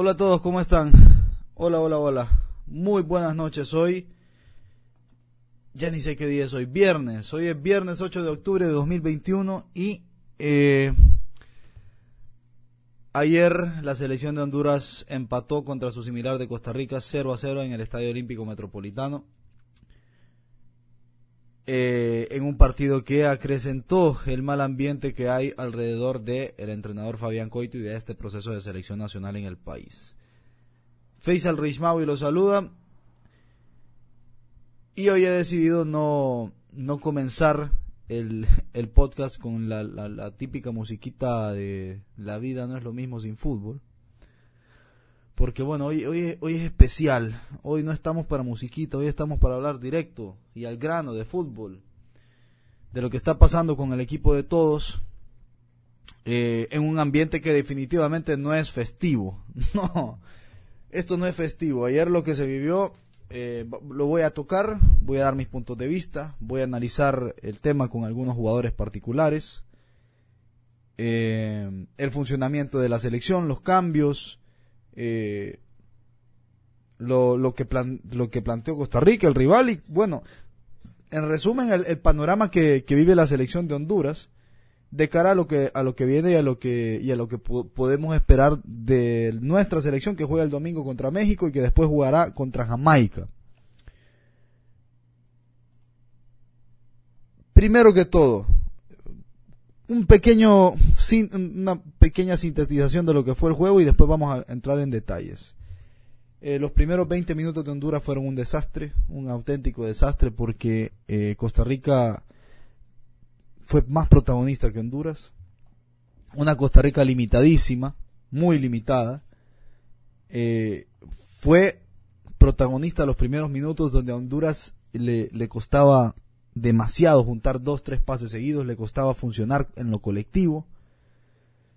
Hola a todos, ¿cómo están? Hola, hola, hola. Muy buenas noches. Hoy, ya ni sé qué día es hoy, viernes. Hoy es viernes 8 de octubre de 2021 y eh, ayer la selección de Honduras empató contra su similar de Costa Rica 0 a 0 en el Estadio Olímpico Metropolitano. Eh, en un partido que acrecentó el mal ambiente que hay alrededor del el entrenador Fabián Coito y de este proceso de selección nacional en el país. Faisal Rishmawi lo saluda y hoy he decidido no, no comenzar el, el podcast con la, la típica musiquita de La vida no es lo mismo sin fútbol porque bueno, hoy, hoy, hoy es especial, hoy no estamos para musiquita, hoy estamos para hablar directo y al grano de fútbol, de lo que está pasando con el equipo de todos, eh, en un ambiente que definitivamente no es festivo, no, esto no es festivo, ayer lo que se vivió eh, lo voy a tocar, voy a dar mis puntos de vista, voy a analizar el tema con algunos jugadores particulares, eh, el funcionamiento de la selección, los cambios, eh, lo, lo, que plan, lo que planteó Costa Rica, el rival, y bueno, en resumen, el, panorama que, que, vive la selección de Honduras de cara a lo que a lo que viene y a lo que y a lo que po podemos esperar de nuestra selección que juega el domingo contra México y que después jugará contra Jamaica. Primero que todo, un pequeño, una pequeña sintetización de lo que fue el juego y después vamos a entrar en detalles. Eh, los primeros 20 minutos de Honduras fueron un desastre, un auténtico desastre porque eh, Costa Rica fue más protagonista que Honduras. Una Costa Rica limitadísima, muy limitada. Eh, fue protagonista los primeros minutos donde a Honduras le, le costaba demasiado juntar dos, tres pases seguidos, le costaba funcionar en lo colectivo.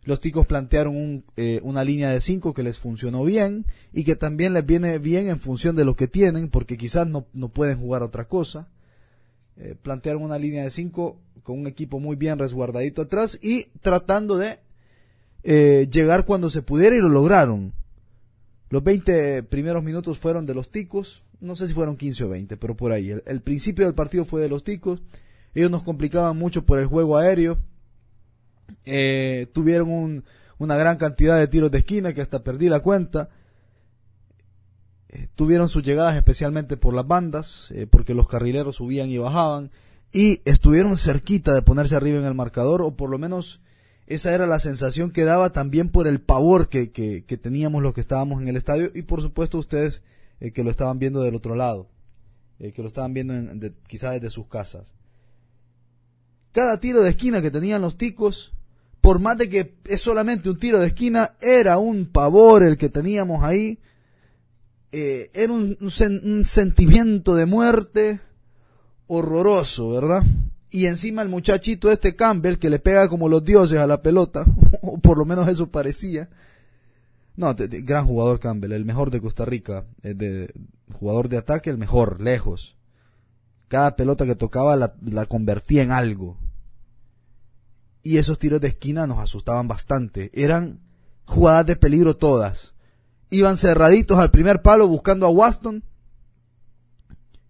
Los ticos plantearon un, eh, una línea de cinco que les funcionó bien y que también les viene bien en función de lo que tienen, porque quizás no, pueden jugar otra cosa. Eh, plantearon una línea de cinco con un equipo muy bien resguardadito atrás y tratando de eh, llegar cuando se pudiera y lo lograron. Los 20 primeros minutos fueron de los ticos, no sé si fueron 15 o 20, pero por ahí. El, principio del partido fue de los ticos. Ellos nos complicaban mucho por el juego aéreo. Eh, tuvieron un, una gran cantidad de tiros de esquina que hasta perdí la cuenta. Eh, tuvieron sus llegadas especialmente por las bandas, eh, porque los carrileros subían y bajaban. Y estuvieron cerquita de ponerse arriba en el marcador, o por lo menos esa era la sensación que daba también por el pavor que, teníamos los que estábamos en el estadio. Y por supuesto ustedes eh, que lo estaban viendo del otro lado, que lo estaban viendo quizás desde sus casas. Cada tiro de esquina que tenían los ticos, por más de que es solamente un tiro de esquina, era un pavor el que teníamos ahí. Eh, era un, un, sen, un sentimiento de muerte horroroso, ¿verdad? Y encima el muchachito este Campbell que le pega como los dioses a la pelota, o por lo menos eso parecía, no, de, gran jugador Campbell, el mejor de Costa Rica, eh, de, jugador de ataque, el mejor, lejos. Cada pelota que tocaba la, convertía en algo. Y esos tiros de esquina nos asustaban bastante. Eran jugadas de peligro todas. Iban cerraditos al primer palo buscando a Waston,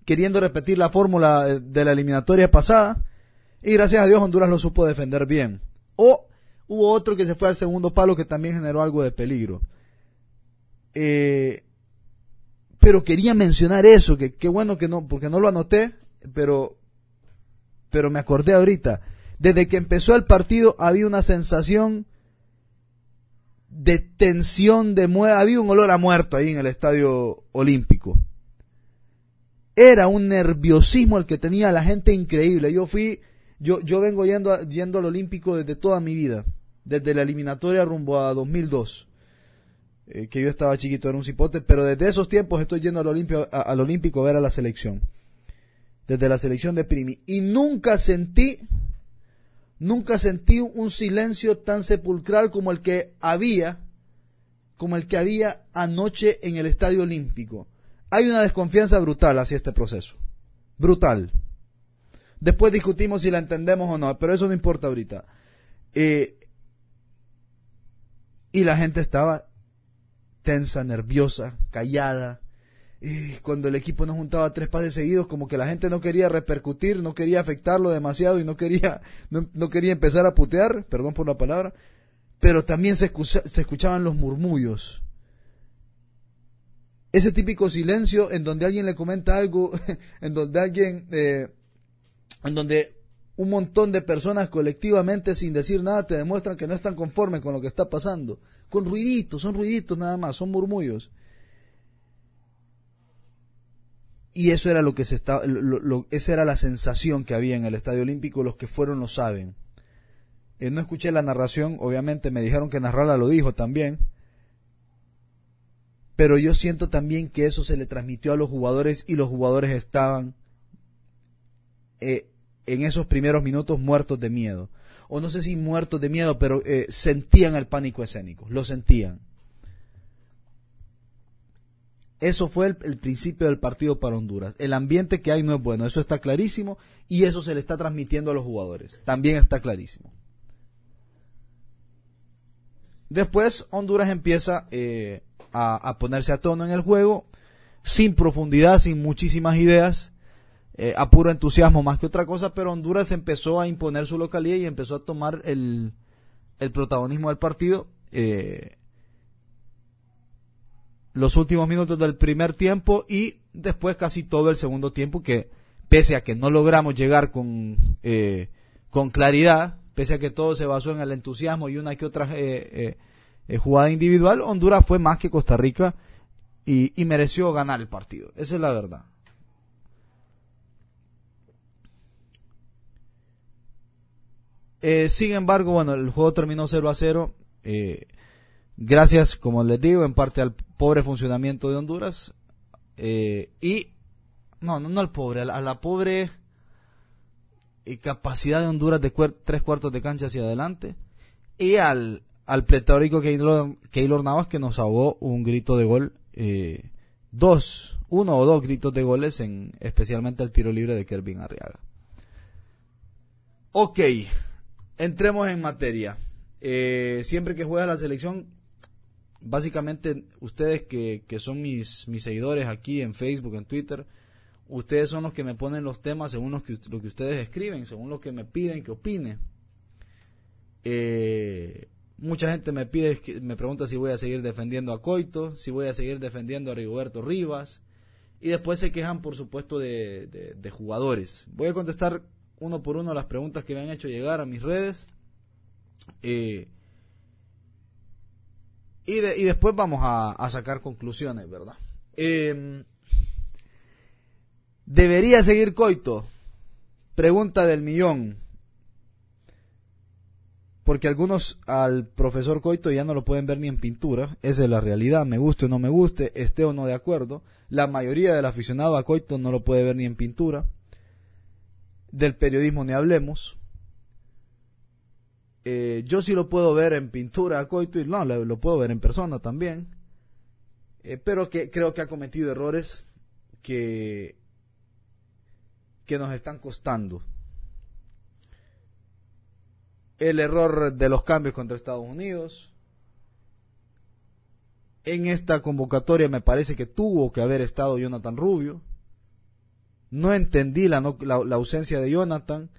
queriendo repetir la fórmula de la eliminatoria pasada. Y gracias a Dios Honduras lo supo defender bien. O hubo otro que se fue al segundo palo que también generó algo de peligro. Eh, pero quería mencionar eso, que qué bueno que no, porque no lo anoté, pero, pero me acordé ahorita. Desde que empezó el partido había una sensación de tensión, de muerte, había un olor a muerto ahí en el estadio olímpico. Era un nerviosismo el que tenía la gente increíble. Yo fui, yo, vengo yendo, al olímpico desde toda mi vida, desde la eliminatoria rumbo a 2002 eh, que yo estaba chiquito, era un cipote, pero desde esos tiempos estoy yendo al, al Olímpico a ver a la selección. Desde la selección de Primi. Y nunca sentí, nunca sentí un silencio tan sepulcral como el que había, como el que había anoche en el Estadio Olímpico. Hay una desconfianza brutal hacia este proceso. Brutal. Después discutimos si la entendemos o no, pero eso no importa ahorita. Eh, y la gente estaba tensa, nerviosa, callada. Y cuando el equipo no juntaba tres pases seguidos, como que la gente no quería repercutir, no quería afectarlo demasiado y no quería, no, quería empezar a putear, perdón por la palabra, pero también se, se escuchaban los murmullos. Ese típico silencio en donde alguien le comenta algo, en donde alguien, eh, en donde un montón de personas colectivamente sin decir nada te demuestran que no están conformes con lo que está pasando. Con ruiditos, son ruiditos nada más, son murmullos. Y eso era lo que se estaba, esa era la sensación que había en el Estadio Olímpico, los que fueron lo saben. Eh, no escuché la narración, obviamente me dijeron que narrarla lo dijo también, pero yo siento también que eso se le transmitió a los jugadores y los jugadores estaban eh, en esos primeros minutos muertos de miedo. O no sé si muertos de miedo, pero eh, sentían el pánico escénico, lo sentían. Eso fue el, principio del partido para Honduras. El ambiente que hay no es bueno, eso está clarísimo y eso se le está transmitiendo a los jugadores. También está clarísimo. Después Honduras empieza eh, a, ponerse a tono en el juego, sin profundidad, sin muchísimas ideas, eh, a puro entusiasmo más que otra cosa, pero Honduras empezó a imponer su localidad y empezó a tomar el, el protagonismo del partido. Eh, los últimos minutos del primer tiempo y después casi todo el segundo tiempo que pese a que no logramos llegar con, eh, con claridad, pese a que todo se basó en el entusiasmo y una que otra eh, eh, jugada individual, Honduras fue más que Costa Rica y, mereció ganar el partido. Esa es la verdad. Eh, sin embargo, bueno, el juego terminó 0 a 0. Eh, gracias, como les digo, en parte al pobre funcionamiento de Honduras. Eh, y, no, no, al pobre, a la, pobre capacidad de Honduras de tres cuartos de cancha hacia adelante. Y al, al pletórico Keylor, Keylor Navas que nos ahogó un grito de gol. dos, uno o dos gritos de goles, en, especialmente el tiro libre de Kervin Arriaga. Ok, entremos en materia. Eh, siempre que juega la selección, básicamente ustedes que, son mis, mis seguidores aquí en Facebook, en Twitter, ustedes son los que me ponen los temas según lo que, lo que ustedes escriben, según lo que me piden que opine. Eh, mucha gente me pide, me pregunta si voy a seguir defendiendo a Coito, si voy a seguir defendiendo a Rigoberto Rivas, y después se quejan, por supuesto, de, de jugadores. Voy a contestar uno por uno las preguntas que me han hecho llegar a mis redes. Eh, y, y, después vamos a, sacar conclusiones, ¿verdad? Em, ¿Debería seguir Coito? Pregunta del millón. Porque algunos al profesor Coito ya no lo pueden ver ni en pintura. Esa es la realidad. Me guste o no me guste, esté o no de acuerdo. La mayoría del aficionado a Coito no lo puede ver ni en pintura del periodismo ni hablemos. Eh, yo sí lo puedo ver en pintura Coito y no, lo, puedo ver en persona también. Eh, pero que creo que ha cometido errores que, que nos están costando. El error de los cambios contra Estados Unidos. En esta convocatoria me parece que tuvo que haber estado Jonathan Rubio. No entendí la, la, ausencia de Jonathan,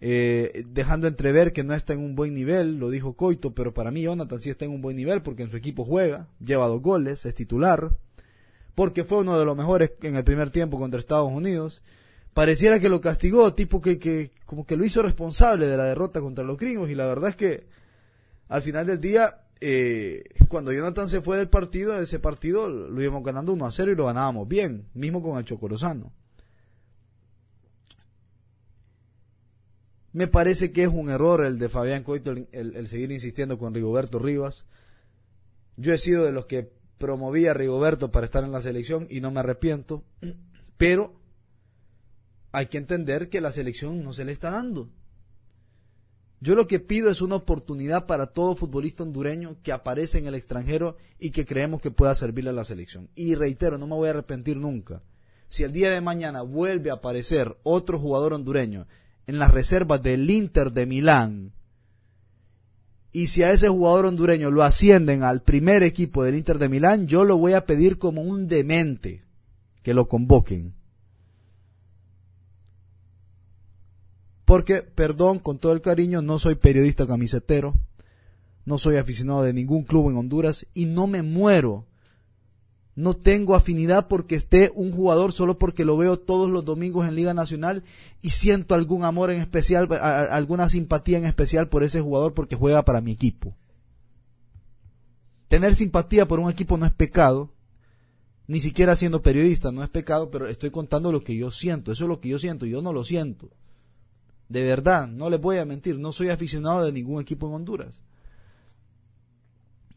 eh, dejando entrever que no está en un buen nivel, lo dijo Coito, pero para mí Jonathan sí está en un buen nivel porque en su equipo juega, lleva dos goles, es titular, porque fue uno de los mejores en el primer tiempo contra Estados Unidos. Pareciera que lo castigó, tipo que, que como que lo hizo responsable de la derrota contra los gringos, y la verdad es que al final del día eh, cuando Jonathan se fue del partido, ese partido lo íbamos ganando 1 a 0 y lo ganábamos bien, mismo con el Chocorozano. Me parece que es un error el de Fabián Coito el, seguir insistiendo con Rigoberto Rivas. Yo he sido de los que promovía a Rigoberto para estar en la selección y no me arrepiento, pero hay que entender que la selección no se le está dando. Yo lo que pido es una oportunidad para todo futbolista hondureño que aparece en el extranjero y que creemos que pueda servirle a la selección. Y reitero, no me voy a arrepentir nunca. Si el día de mañana vuelve a aparecer otro jugador hondureño en las reservas del Inter de Milán y si a ese jugador hondureño lo ascienden al primer equipo del Inter de Milán, yo lo voy a pedir como un demente que lo convoquen. Porque, perdón, con todo el cariño, no soy periodista camisetero, no soy aficionado de ningún club en Honduras y no me muero. No tengo afinidad porque esté un jugador solo porque lo veo todos los domingos en Liga Nacional y siento algún amor en especial, alguna simpatía en especial por ese jugador porque juega para mi equipo. Tener simpatía por un equipo no es pecado, ni siquiera siendo periodista no es pecado, pero estoy contando lo que yo siento, eso es lo que yo siento, yo no lo siento. De verdad, no les voy a mentir, no soy aficionado de ningún equipo en Honduras.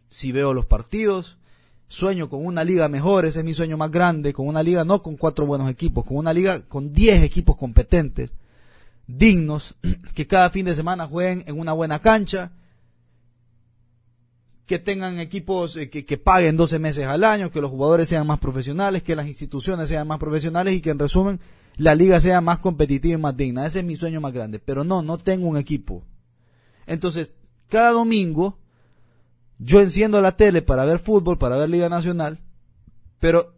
Si veo los partidos, sueño con una liga mejor, ese es mi sueño más grande, con una liga no con cuatro buenos equipos, con una liga con diez equipos competentes, dignos, que cada fin de semana jueguen en una buena cancha, que tengan equipos eh, que, que, paguen 12 meses al año, que los jugadores sean más profesionales, que las instituciones sean más profesionales y que en resumen la liga sea más competitiva y más digna. Ese es mi sueño más grande. Pero no, no tengo un equipo. Entonces, cada domingo yo enciendo la tele para ver fútbol, para ver Liga Nacional, pero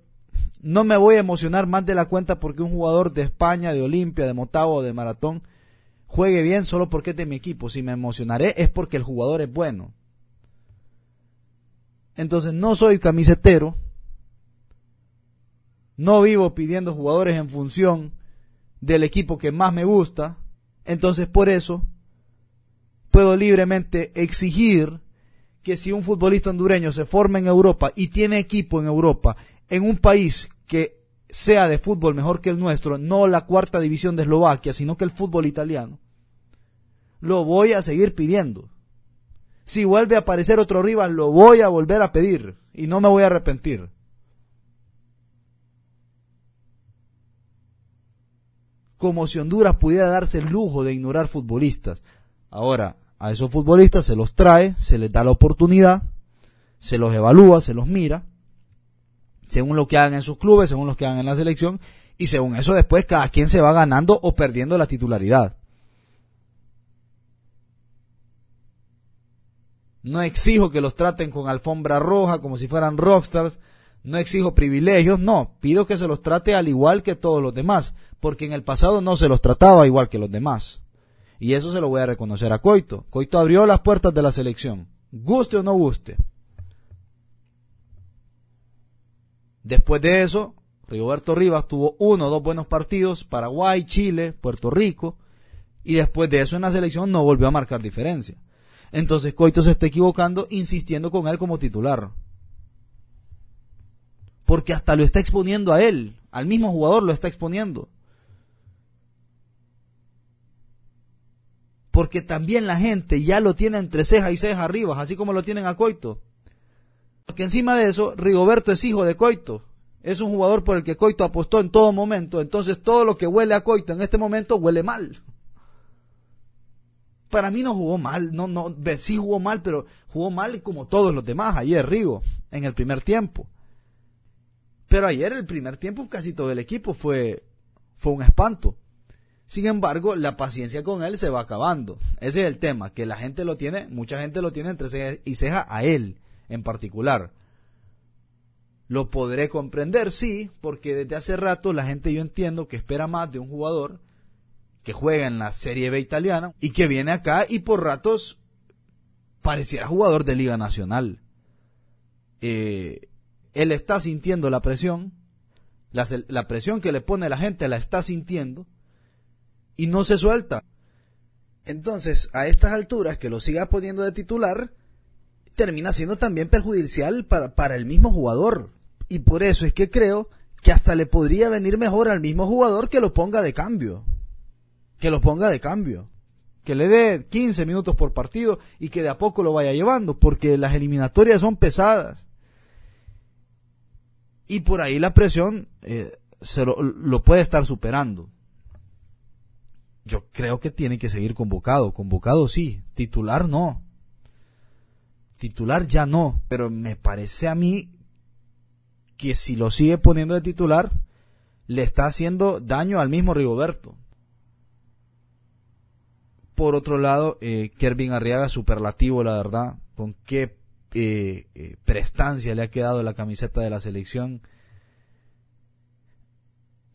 no me voy a emocionar más de la cuenta porque un jugador de España, de Olimpia, de Motagua o de Maratón juegue bien solo porque es de mi equipo. Si me emocionaré es porque el jugador es bueno. Entonces no soy camisetero, no vivo pidiendo jugadores en función del equipo que más me gusta, entonces por eso puedo libremente exigir que si un futbolista hondureño se forma en Europa y tiene equipo en Europa, en un país que sea de fútbol mejor que el nuestro, no la cuarta división de Eslovaquia, sino que el fútbol italiano, lo voy a seguir pidiendo. Si vuelve a aparecer otro rival, lo voy a volver a pedir y no me voy a arrepentir. como si Honduras pudiera darse el lujo de ignorar futbolistas. Ahora, a esos futbolistas se los trae, se les da la oportunidad, se los evalúa, se los mira, según lo que hagan en sus clubes, según lo que hagan en la selección, y según eso después cada quien se va ganando o perdiendo la titularidad. No exijo que los traten con alfombra roja como si fueran rockstars, no exijo privilegios, no, pido que se los trate al igual que todos los demás, porque en el pasado no se los trataba igual que los demás. Y eso se lo voy a reconocer a Coito. Coito abrió las puertas de la selección, guste o no guste. Después de eso, Rigoberto Rivas tuvo uno o dos buenos partidos, Paraguay, Chile, Puerto Rico, y después de eso en la selección no volvió a marcar diferencia. Entonces Coito se está equivocando insistiendo con él como titular porque hasta lo está exponiendo a él, al mismo jugador lo está exponiendo. Porque también la gente ya lo tiene entre ceja y ceja arriba, así como lo tienen a Coito. Porque encima de eso, Rigoberto es hijo de Coito. Es un jugador por el que Coito apostó en todo momento. Entonces todo lo que huele a Coito en este momento huele mal. Para mí no jugó mal, no, no, sí jugó mal, pero jugó mal como todos los demás ayer, Rigo, en el primer tiempo. Pero ayer el primer tiempo casi todo el equipo fue, fue un espanto. Sin embargo, la paciencia con él se va acabando. Ese es el tema, que la gente lo tiene, mucha gente lo tiene entre ceja y ceja a él en particular. Lo podré comprender, sí, porque desde hace rato la gente yo entiendo que espera más de un jugador que juega en la Serie B italiana y que viene acá y por ratos pareciera jugador de Liga Nacional. Eh, él está sintiendo la presión, la, presión que le pone la gente la está sintiendo y no se suelta. Entonces, a estas alturas, que lo siga poniendo de titular, termina siendo también perjudicial para, para el mismo jugador. Y por eso es que creo que hasta le podría venir mejor al mismo jugador que lo ponga de cambio. Que lo ponga de cambio. Que le dé 15 minutos por partido y que de a poco lo vaya llevando, porque las eliminatorias son pesadas. Y por ahí la presión eh, se lo, puede estar superando. Yo creo que tiene que seguir convocado. Convocado sí, titular no. Titular ya no. Pero me parece a mí que si lo sigue poniendo de titular, le está haciendo daño al mismo Rigoberto. por otro lado, eh, Kervin Arriaga, superlativo, la verdad, con qué eh, eh, prestancia le ha quedado la camiseta de la selección.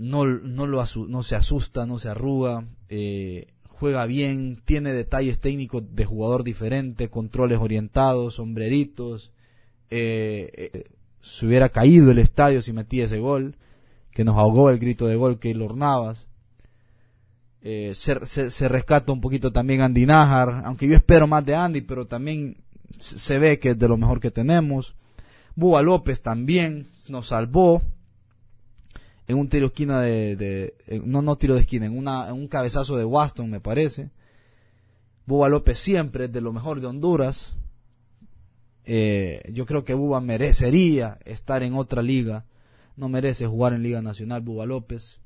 No, no, lo no se asusta, no se arruga, eh, juega bien, tiene detalles técnicos de jugador diferente, controles orientados, sombreritos. se hubiera caído el estadio si metía ese gol, que nos ahogó el grito de gol Keylor Navas. se, se, se, rescata un poquito también Andy Najar, aunque yo espero más de Andy, pero también se ve que es de lo mejor que tenemos. Búa López también nos salvó en un tiro de esquina de, no no tiro de esquina, en, una, un cabezazo de Waston me parece. Búa López siempre es de lo mejor de Honduras. Eh, yo creo que Buba merecería estar en otra liga. No merece jugar en Liga Nacional Buba López.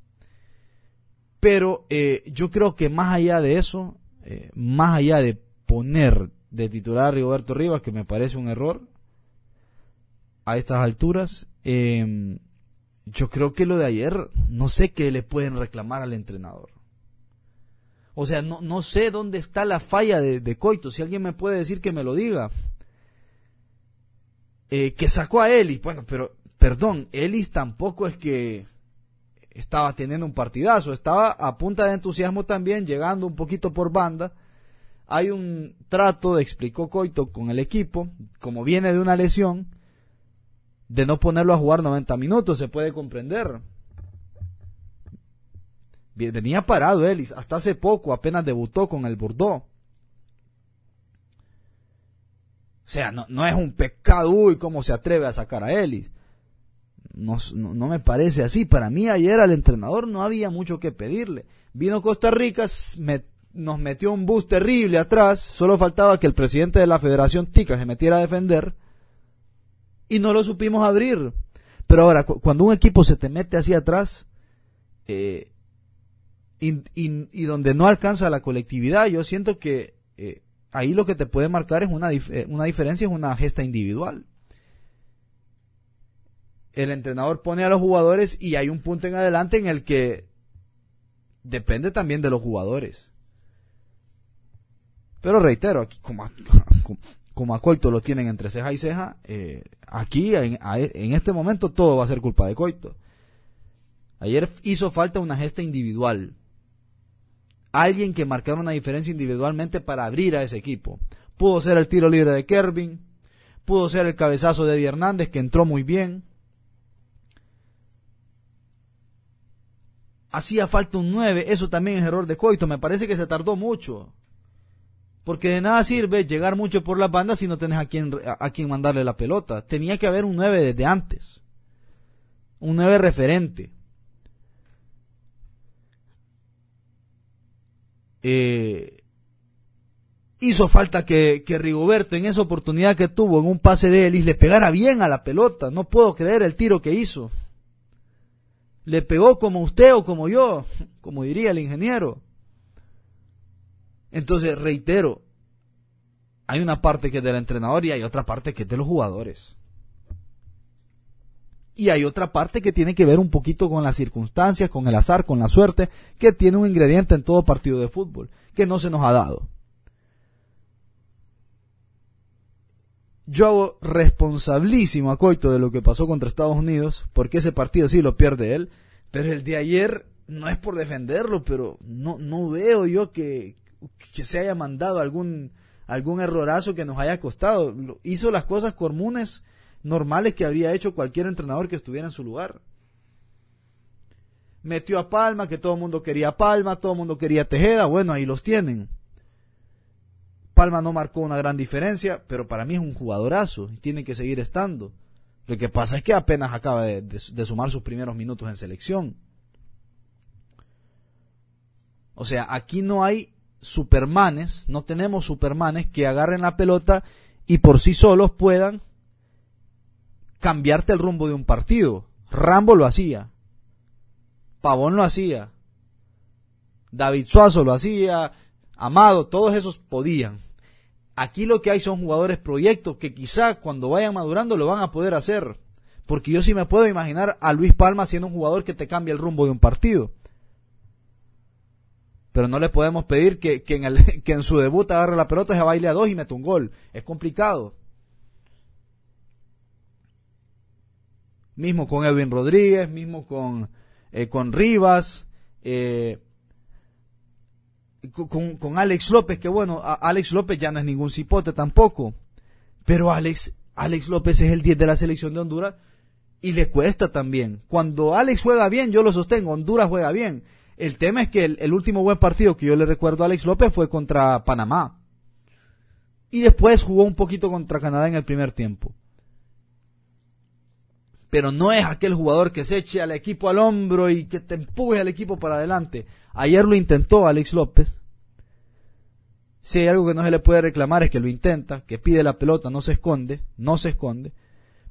Pero eh, yo creo que más allá de eso, eh, más allá de poner de titular a Rigoberto Rivas, que me parece un error a estas alturas. Yo creo que lo de ayer, no sé qué le pueden reclamar al entrenador. O sea, no, no sé dónde está la falla de, Coito. Si alguien me puede decir que me lo diga. Eh, que sacó a Ellis. Bueno, pero, perdón, Ellis tampoco es que estaba teniendo un partidazo. Estaba a punta de entusiasmo también, llegando un poquito por banda hay un trato, explicó Coito, con el equipo, como viene de una lesión, de no ponerlo a jugar 90 minutos, se puede comprender. Venía parado Ellis, hasta hace poco, apenas debutó con el Bordeaux. O sea, no, no es un pecado, uy, cómo se atreve a sacar a Ellis. No, no, me parece así. Para mí ayer al entrenador no había mucho que pedirle. Vino Costa Rica, nos metió un bus terrible atrás, solo faltaba que el presidente de la Federación Tica se metiera a defender y no lo supimos abrir. Pero ahora, cuando un equipo se te mete así atrás eh, y, donde no alcanza la colectividad, yo siento que eh, ahí lo que te puede marcar es una, eh, una diferencia, es una gesta individual. El entrenador pone a los jugadores y hay un punto en adelante en el que depende también de los jugadores. Pero reitero, aquí como a, como Coito lo tienen entre ceja y ceja, aquí en, en, este momento todo va a ser culpa de Coito. Ayer hizo falta una gesta individual. Alguien que marcara una diferencia individualmente para abrir a ese equipo. Pudo ser el tiro libre de Kervin, pudo ser el cabezazo de Eddie Hernández que entró muy bien. Hacía falta un 9, eso también es error de Coito, me parece que se tardó mucho. Porque de nada sirve llegar mucho por las bandas si no tenés a quien, a, quien mandarle la pelota. Tenía que haber un 9 desde antes. Un 9 referente. Eh, hizo falta que, que, Rigoberto en esa oportunidad que tuvo en un pase de Ellis le pegara bien a la pelota. No puedo creer el tiro que hizo. Le pegó como usted o como yo, como diría el ingeniero. Entonces, reitero, hay una parte que es del entrenador y hay otra parte que es de los jugadores. Y hay otra parte que tiene que ver un poquito con las circunstancias, con el azar, con la suerte, que tiene un ingrediente en todo partido de fútbol, que no se nos ha dado. Yo hago responsabilísimo a Coito de lo que pasó contra Estados Unidos, porque ese partido sí lo pierde él, pero el de ayer no es por defenderlo, pero no, no veo yo que, que se haya mandado algún, algún errorazo que nos haya costado. Hizo las cosas comunes, normales que habría hecho cualquier entrenador que estuviera en su lugar. Metió a Palma, que todo el mundo quería Palma, todo el mundo quería Tejeda, bueno, ahí los tienen. Palma no marcó una gran diferencia, pero para mí es un jugadorazo y tiene que seguir estando. Lo que pasa es que apenas acaba de sumar sus primeros minutos en selección. O sea, aquí no hay supermanes, no tenemos supermanes que agarren la pelota y por sí solos puedan cambiarte el rumbo de un partido. Rambo lo hacía, Pavón lo hacía, David Suazo lo hacía, Amado, todos esos podían. Aquí lo que hay son jugadores proyectos que quizá cuando vayan madurando lo van a poder hacer. Porque yo sí me puedo imaginar a Luis Palma siendo un jugador que te cambia el rumbo de un partido Pero no le podemos pedir que, que, en, el, que en su debut agarre la pelota, se baile a dos y mete un gol. Es complicado. Mismo con Edwin Rodríguez, mismo con, eh, con Rivas, eh, con, con, Alex López, que bueno, Alex López ya no es ningún cipote tampoco. Pero Alex, Alex López es el 10 de la selección de Honduras y le cuesta también. Cuando Alex juega bien, yo lo sostengo, Honduras juega bien. El tema es que el, último buen partido que yo le recuerdo a Alex López fue contra Panamá. Y después jugó un poquito contra Canadá en el primer tiempo. Pero no es aquel jugador que se eche al equipo al hombro y que te empuje al equipo para adelante. Ayer lo intentó Alex López. Si hay algo que no se le puede reclamar es que lo intenta, que pide la pelota, no se esconde, no se esconde.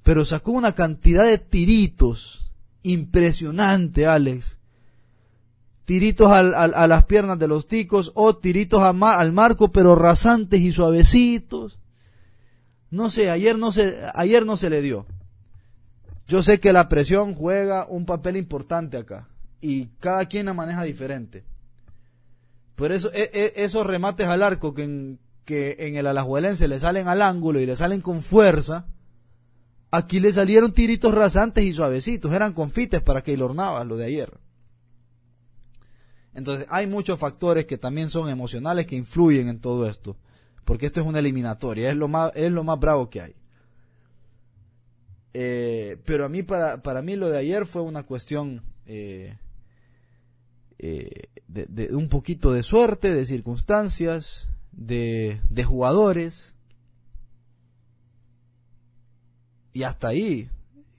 Pero sacó una cantidad de tiritos impresionante, Alex tiritos al, a las piernas de los ticos o tiritos al marco pero rasantes y suavecitos. No sé, ayer no se, ayer no se le dio. Yo sé que la presión juega un papel importante acá y cada quien la maneja diferente. Por eso e, e, esos remates al arco que en, que en el alajuelense le salen al ángulo y le salen con fuerza, aquí le salieron tiritos rasantes y suavecitos, eran confites para que Navas, lo de ayer. Entonces hay muchos factores que también son emocionales que influyen en todo esto, porque esto es una eliminatoria, es lo más, es lo más bravo que hay. Eh, pero a mí, para, para mí lo de ayer fue una cuestión eh, eh, de, un poquito de suerte, de circunstancias, de, de jugadores. Y hasta ahí.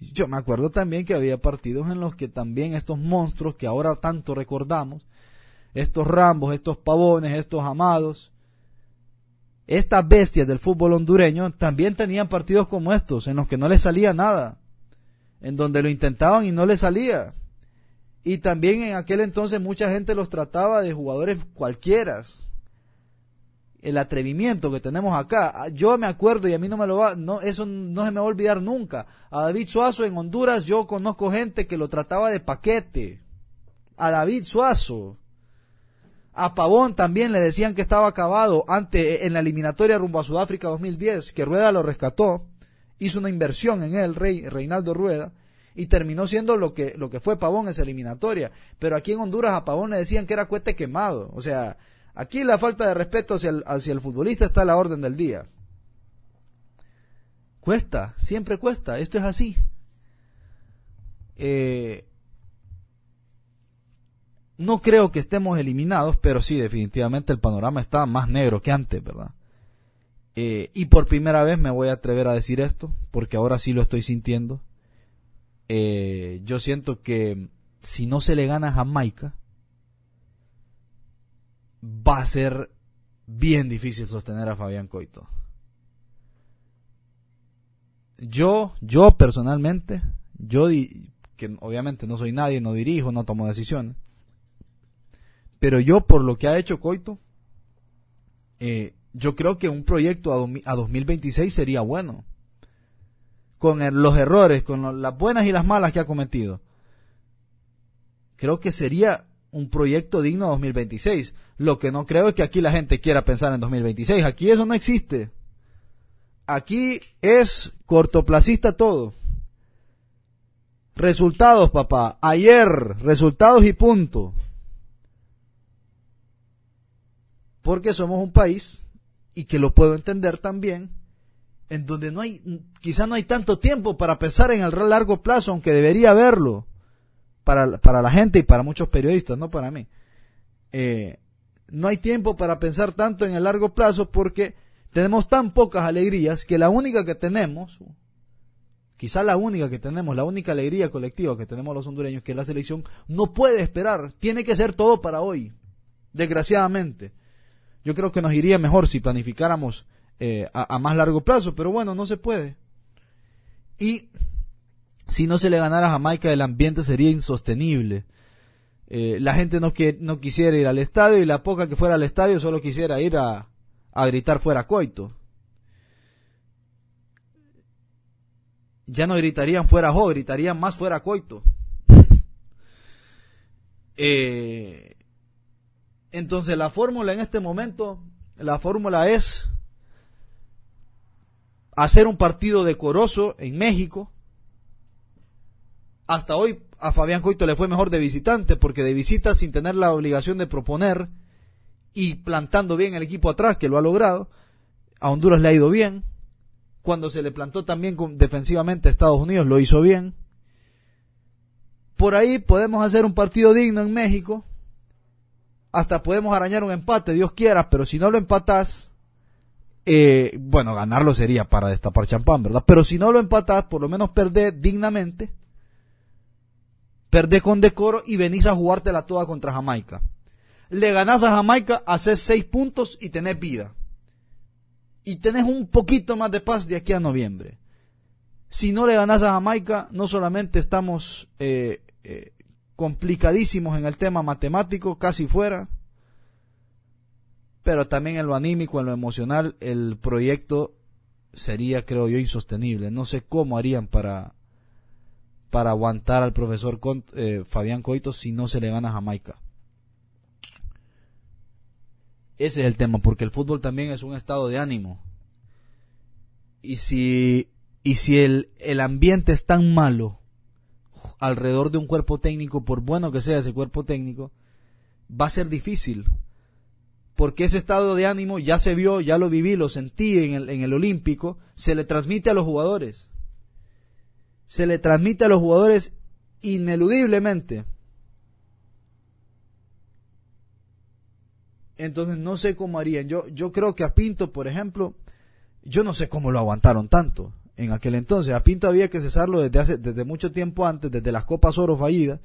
Yo me acuerdo también que había partidos en los que también estos monstruos que ahora tanto recordamos, estos Rambos, estos Pavones, estos Amados, estas bestias del fútbol hondureño también tenían partidos como estos, en los que no les salía nada, en donde lo intentaban y no les salía. Y también en aquel entonces mucha gente los trataba de jugadores cualquiera. El atrevimiento que tenemos acá. Yo me acuerdo y a mí no me lo va, no, eso no se me va a olvidar nunca. A David Suazo en Honduras yo conozco gente que lo trataba de paquete. A David Suazo. A Pavón también le decían que estaba acabado antes en la eliminatoria rumbo a Sudáfrica 2010, que Rueda lo rescató, hizo una inversión en él, Rey, Reinaldo Rueda, y terminó siendo lo que, lo que fue Pavón esa eliminatoria. Pero aquí en Honduras a Pavón le decían que era cuete quemado. O sea, aquí la falta de respeto hacia el, hacia el futbolista está a la orden del día. Cuesta, siempre cuesta, esto es así. Eh, no creo que estemos eliminados, pero sí, definitivamente el panorama está más negro que antes, ¿verdad? Eh, y por primera vez me voy a atrever a decir esto, porque ahora sí lo estoy sintiendo. Eh, yo siento que si no se le gana a Jamaica, va a ser bien difícil sostener a Fabián Coito. Yo, yo personalmente, yo que obviamente no soy nadie, no dirijo, no tomo decisiones, pero yo, por lo que ha hecho Coito, eh, yo creo que un proyecto a, a 2026 sería bueno. Con los errores, con las buenas y las malas que ha cometido. Creo que sería un proyecto digno a 2026. Lo que no creo es que aquí la gente quiera pensar en 2026. Aquí eso no existe. Aquí es cortoplacista todo. Resultados, papá. Ayer, resultados y punto. Porque somos un país, y que lo puedo entender también, en donde no hay, quizá no hay tanto tiempo para pensar en el largo plazo, aunque debería haberlo, para, para la gente y para muchos periodistas, no para mí. Eh, no hay tiempo para pensar tanto en el largo plazo porque tenemos tan pocas alegrías que la única que tenemos, quizá la única que tenemos, la única alegría colectiva que tenemos los hondureños, que es la selección, no puede esperar, tiene que ser todo para hoy, desgraciadamente. Yo creo que nos iría mejor si planificáramos eh, a, más largo plazo, pero bueno, no se puede. Y si no se le ganara a Jamaica, el ambiente sería insostenible. Eh, la gente no, que, no quisiera ir al estadio y la poca que fuera al estadio solo quisiera ir a, a gritar fuera coito. Ya no gritarían fuera jo, gritarían más fuera coito. eh, Entonces la fórmula en este momento, la fórmula es hacer un partido decoroso en México. Hasta hoy a Fabián Coito le fue mejor de visitante porque de visita sin tener la obligación de proponer y plantando bien el equipo atrás, que lo ha logrado, a Honduras le ha ido bien. Cuando se le plantó también defensivamente a Estados Unidos lo hizo bien. Por ahí podemos hacer un partido digno en México. Hasta podemos arañar un empate, Dios quiera, pero si no lo empatas, eh, bueno, ganarlo sería para destapar champán, ¿verdad? Pero si no lo empatas, por lo menos perdés dignamente, perdés con decoro y venís a jugártela toda contra Jamaica. Le ganás a Jamaica, haces seis puntos y tenés vida. Y tenés un poquito más de paz de aquí a noviembre. Si no le ganás a Jamaica, no solamente estamos eh, eh, complicadísimos en el tema matemático, casi fuera, pero también en lo anímico, en lo emocional, el proyecto sería, creo yo, insostenible. No sé cómo harían para, para aguantar al profesor eh, Fabián Coito si no se le gana a Jamaica. Ese es el tema, porque el fútbol también es un estado de ánimo. Y si, y si el, el ambiente es tan malo alrededor de un cuerpo técnico, por bueno que sea ese cuerpo técnico, va a ser difícil. Porque ese estado de ánimo ya se vio, ya lo viví, lo sentí en el, en el Olímpico, se le transmite a los jugadores. Se le transmite a los jugadores ineludiblemente. Entonces no sé cómo harían. Yo, yo creo que a Pinto, por ejemplo, yo no sé cómo lo aguantaron tanto en aquel entonces. A Pinto había que cesarlo desde hace, desde mucho tiempo antes, desde las Copas Oro fallidas.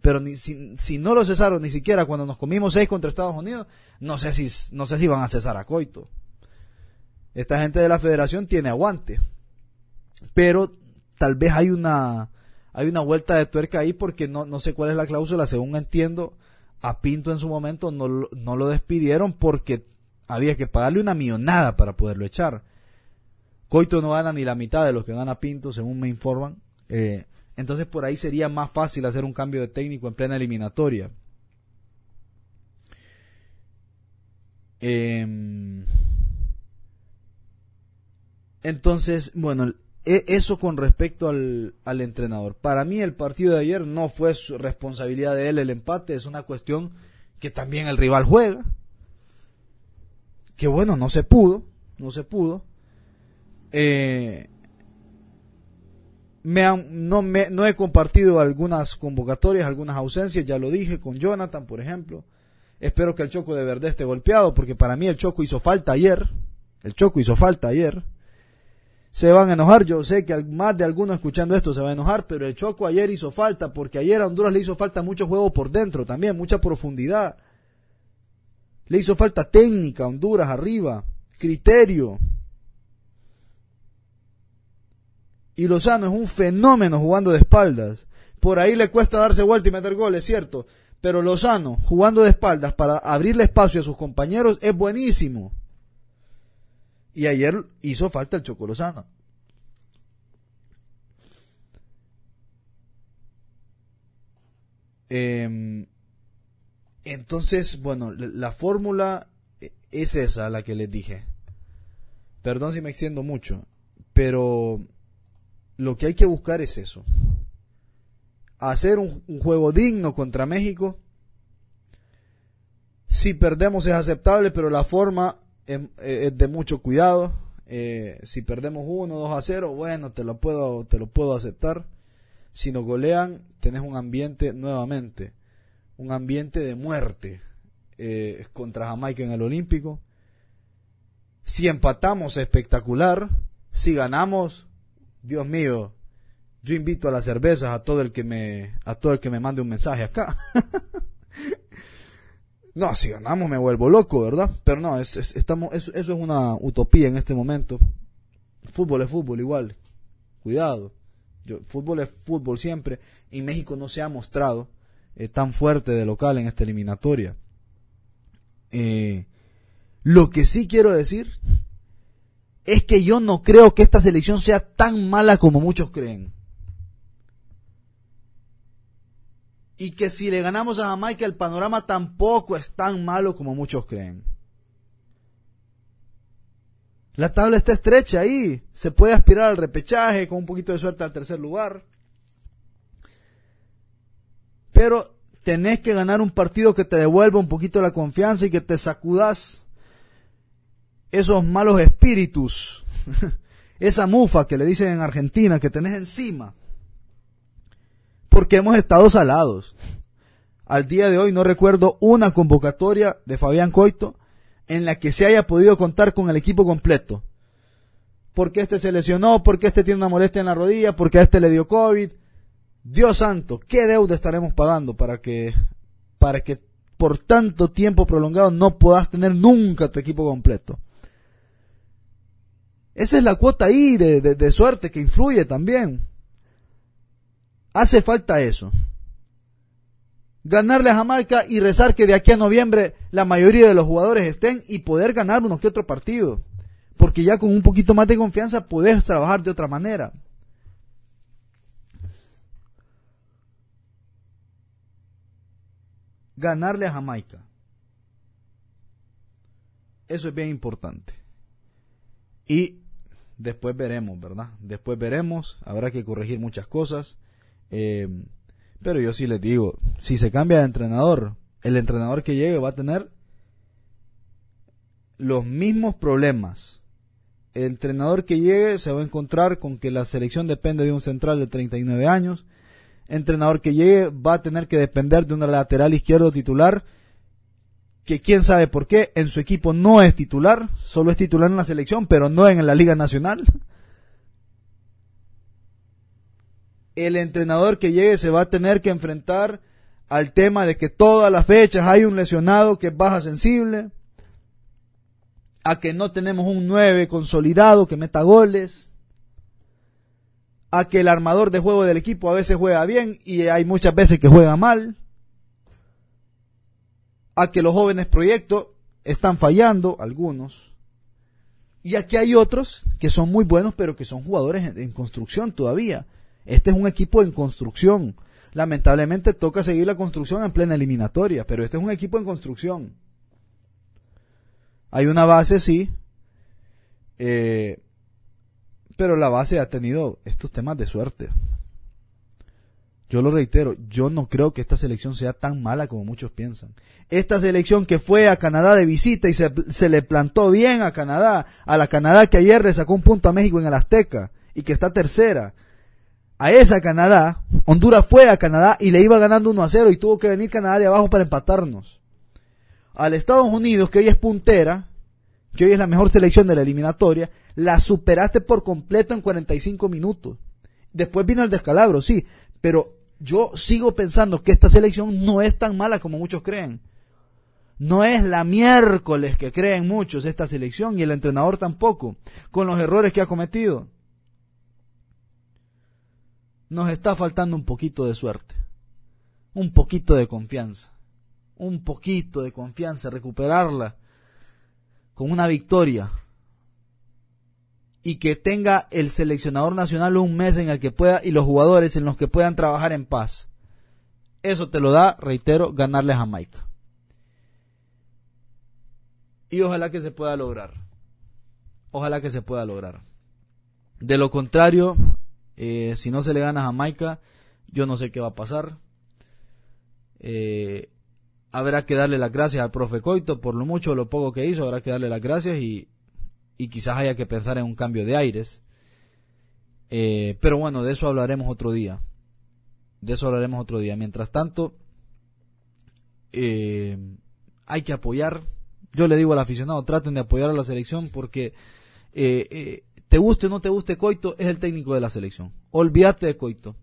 Pero ni, si, si, no lo cesaron ni siquiera cuando nos comimos seis contra Estados Unidos, no sé si, no sé si van a cesar a Coito. Esta gente de la federación tiene aguante. Pero tal vez hay una, hay una vuelta de tuerca ahí porque no, no sé cuál es la cláusula. Según entiendo, a Pinto en su momento no, no lo despidieron porque había que pagarle una millonada para poderlo echar. Coito no gana ni la mitad de lo que gana Pinto, según me informan. Eh, entonces por ahí sería más fácil hacer un cambio de técnico en plena eliminatoria. Em, entonces, bueno, e, eso con respecto al, al, entrenador. Para mí el partido de ayer no fue responsabilidad de él el empate, es una cuestión que también el rival juega. Que bueno, no se pudo, no se pudo. Eh, no, he compartido algunas convocatorias, algunas ausencias, ya lo dije con Jonathan, por ejemplo. Espero que el Choco de verdad esté golpeado, porque para mí el Choco hizo falta ayer. El Choco hizo falta ayer. Se van a enojar, yo sé que más de alguno escuchando esto se va a enojar, pero el Choco ayer hizo falta, porque ayer a Honduras le hizo falta mucho juego por dentro también, mucha profundidad. Le hizo falta técnica, Honduras arriba, criterio. Y Lozano es un fenómeno jugando de espaldas. Por ahí le cuesta darse vuelta y meter goles, cierto. Pero Lozano, jugando de espaldas para abrirle espacio a sus compañeros, es buenísimo. Y ayer hizo falta el Choco Lozano. Em, entonces, bueno, la fórmula es esa la que les dije. Perdón si me extiendo mucho, pero lo que hay que buscar es eso. Hacer un, juego digno contra México. Si perdemos es aceptable, pero la forma es, de mucho cuidado. Eh, si perdemos 1, 2 a 0, bueno, te lo puedo, te lo puedo aceptar. Si nos golean, tenés un ambiente nuevamente, un ambiente de muerte eh, contra Jamaica en el Olímpico. Si empatamos, espectacular. Si ganamos, Dios mío, yo invito a las cervezas a todo el que me, a todo el que me mande un mensaje acá. no, si ganamos me vuelvo loco, ¿verdad? Pero no, es, estamos, eso, es una utopía en este momento. Fútbol es fútbol igual. Cuidado. Fútbol es fútbol siempre. Y México no se ha mostrado eh, tan fuerte de local en esta eliminatoria. Eh, lo que sí quiero decir es que yo no creo que esta selección sea tan mala como muchos creen. y que si le ganamos a Jamaica el panorama tampoco es tan malo como muchos creen. La tabla está estrecha ahí, se puede aspirar al repechaje con un poquito de suerte al tercer lugar. Pero tenés que ganar un partido que te devuelva un poquito la confianza y que te sacudas esos malos espíritus, esa mufa que le dicen en Argentina que tenés encima porque hemos estado salados. Al día de hoy no recuerdo una convocatoria de Fabián Coito en la que se haya podido contar con el equipo completo. Porque este se lesionó, porque este tiene una molestia en la rodilla, porque a este le dio COVID. Dios santo, ¿qué deuda estaremos pagando para que, para que por tanto tiempo prolongado no puedas tener nunca tu equipo completo? Esa es la cuota ahí de, de suerte que influye también. Hace falta eso. Ganarle a Jamaica y rezar que de aquí a noviembre la mayoría de los jugadores estén y poder ganar unos que otro partido. Porque ya con un poquito más de confianza podés trabajar de otra manera. Ganarle a Jamaica. Eso es bien importante. Y después veremos, ¿verdad? Después veremos, habrá que corregir muchas cosas. Eh, pero yo sí les digo, si se cambia de entrenador, el entrenador que llegue va a tener los mismos problemas. El entrenador que llegue se va a encontrar con que la selección depende de un central de 39 años. El entrenador que llegue va a tener que depender de un lateral izquierdo titular que quién sabe por qué en su equipo no es titular, solo es titular en la selección, pero no en la Liga Nacional. el entrenador que llegue se va a tener que enfrentar al tema de que todas las fechas hay un lesionado que baja sensible, a que no tenemos un 9 consolidado que meta goles, a que el armador de juego del equipo a veces juega bien y hay muchas veces que juega mal, a que los jóvenes proyectos están fallando, algunos, y aquí hay otros que son muy buenos pero que son jugadores en construcción todavía este es un equipo en construcción. Lamentablemente toca seguir la construcción en plena eliminatoria, pero este es un equipo en construcción. Hay una base, sí, eh, pero la base ha tenido estos temas de suerte. Yo lo reitero, yo no creo que esta selección sea tan mala como muchos piensan. Esta selección que fue a Canadá de visita y se, le plantó bien a Canadá, a la Canadá que ayer le sacó un punto a México en el Azteca y que está tercera, a esa Canadá, Honduras fue a Canadá y le iba ganando 1 a 0 y tuvo que venir Canadá de abajo para empatarnos. Al Estados Unidos, que hoy es puntera, que hoy es la mejor selección de la eliminatoria, la superaste por completo en 45 minutos. Después vino el descalabro, sí, pero yo sigo pensando que esta selección no es tan mala como muchos creen. No es la miércoles que creen muchos esta selección y el entrenador tampoco, con los errores que ha cometido nos está faltando un poquito de suerte, un poquito de confianza, un poquito de confianza, recuperarla con una victoria y que tenga el seleccionador nacional un mes en el que pueda y los jugadores en los que puedan trabajar en paz. Eso te lo da, reitero, ganarle a Jamaica. Y ojalá que se pueda lograr. Ojalá que se pueda lograr. De lo contrario, eh, si no se le gana a Jamaica, yo no sé qué va a pasar. Eh, habrá que darle las gracias al profe Coito por lo mucho o lo poco que hizo, habrá que darle las gracias y, y quizás haya que pensar en un cambio de aires. Eh, pero bueno, de eso hablaremos otro día. De eso hablaremos otro día. Mientras tanto, hay que apoyar. Yo le digo al aficionado, traten de apoyar a la selección porque te guste o no te guste Coito, es el técnico de la selección. Olvídate de Coito.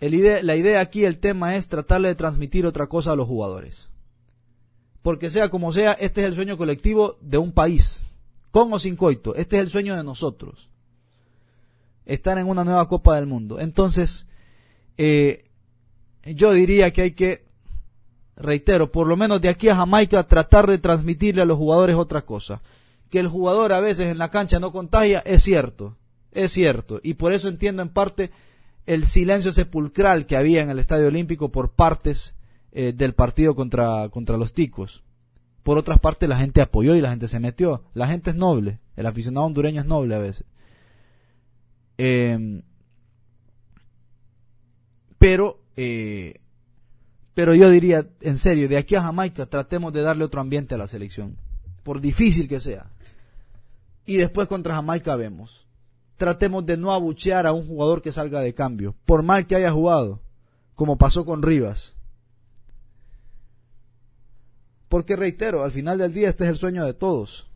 la idea aquí, el tema es tratarle de transmitir otra cosa a los jugadores. Porque sea como sea, este es el sueño colectivo de un país. Con sin Coito, este es el sueño de nosotros. Estar en una nueva Copa del Mundo. Entonces, eh, yo diría que hay que, reitero, por lo menos de aquí a Jamaica, tratar de transmitirle a los jugadores otra cosa que el jugador a veces en la cancha no contagia, es cierto, es cierto. Y por eso entiendo en parte el silencio sepulcral que había en el Estadio Olímpico por partes eh, del partido contra, contra los ticos. Por otras partes, la gente apoyó y la gente se metió. La gente es noble. El aficionado hondureño es noble a veces. Em, pero, eh, pero yo diría, en serio, de aquí a Jamaica tratemos de darle otro ambiente a la selección. Por difícil que sea. Y después contra Jamaica vemos. Tratemos de no abuchear a un jugador que salga de cambio. Por mal que haya jugado. Como pasó con Rivas. Porque reitero, al final del día este es el sueño de todos.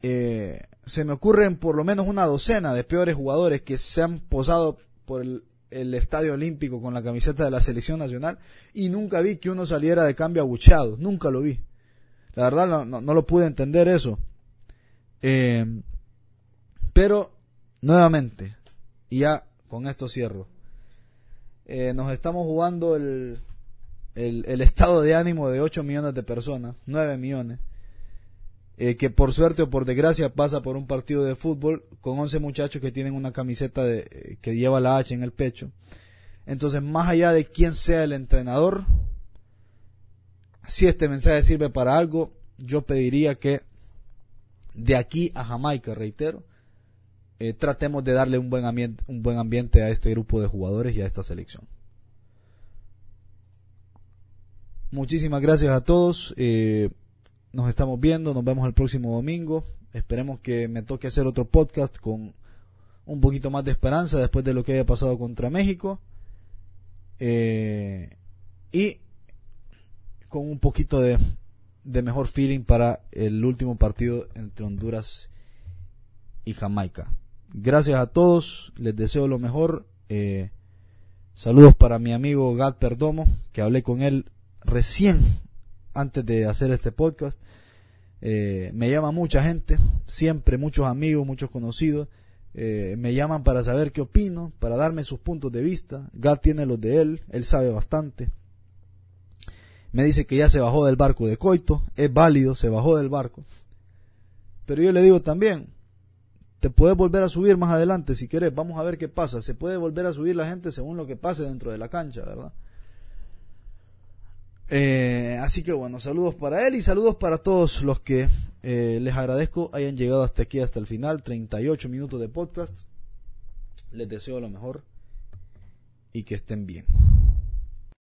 Eh, se me ocurren por lo menos una docena de peores jugadores que se han posado por el, estadio olímpico con la camiseta de la selección nacional y nunca vi que uno saliera de cambio abucheado, nunca lo vi. La verdad no, lo pude entender eso. Eh, pero, nuevamente, y ya con esto cierro, eh, nos estamos jugando el, el, el, estado de ánimo de 8 millones de personas, 9 millones, eh, que por suerte o por desgracia pasa por un partido de fútbol con 11 muchachos que tienen una camiseta de, eh, que lleva la H en el pecho. Entonces, más allá de quién sea el entrenador, si este mensaje sirve para algo, yo pediría que de aquí a Jamaica, reitero, eh, tratemos de darle un buen, ambiente, un buen ambiente a este grupo de jugadores y a esta selección. Muchísimas gracias a todos. Eh, nos estamos viendo, nos vemos el próximo domingo. Esperemos que me toque hacer otro podcast con un poquito más de esperanza después de lo que haya pasado contra México. Eh, y con un poquito de, de mejor feeling para el último partido entre Honduras y Jamaica. Gracias a todos, les deseo lo mejor. Eh, saludos para mi amigo Gad Perdomo, que hablé con él recién antes de hacer este podcast. Eh, me llama mucha gente, siempre muchos amigos, muchos conocidos. Eh, me llaman para saber qué opino, para darme sus puntos de vista. Gat tiene los de él, él sabe bastante. Me dice que ya se bajó del barco de Coito, es válido, se bajó del barco. Pero yo le digo también, te puedes volver a subir más adelante si quieres, vamos a ver qué pasa. Se puede volver a subir la gente según lo que pase dentro de la cancha, ¿verdad? Eh, así que bueno, saludos para él y saludos para todos los que eh, les agradezco hayan llegado hasta aquí, hasta el final, 38 minutos de podcast. Les deseo lo mejor y que estén bien.